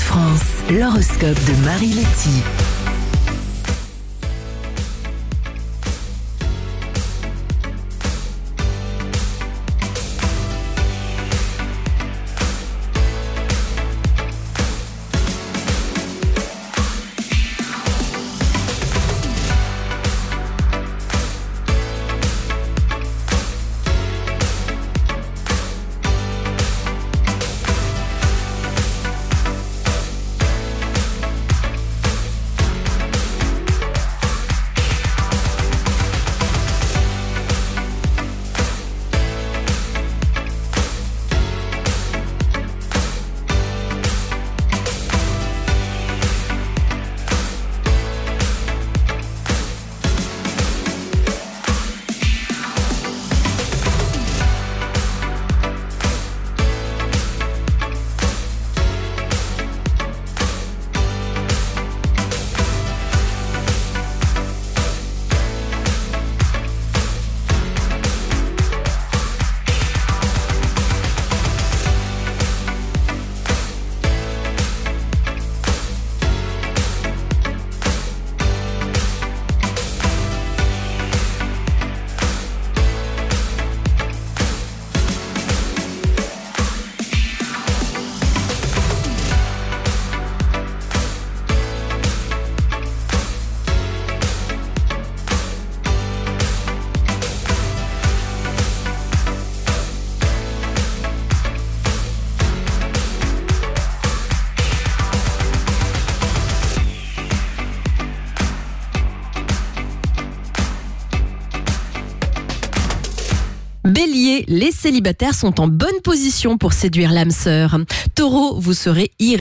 France, l'horoscope de Marie Letty. Bélier, les célibataires sont en bonne position pour séduire l'âme sœur. Taureau, vous serez irrésistible